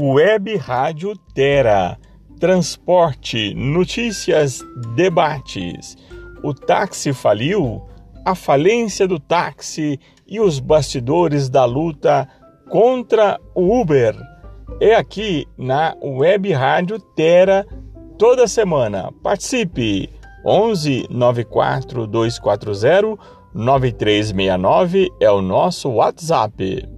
Web Rádio Terra. Transporte, notícias, debates. O táxi faliu? A falência do táxi e os bastidores da luta contra o Uber. É aqui na Web Rádio Terra toda semana. Participe! 11 94 240 9369 é o nosso WhatsApp.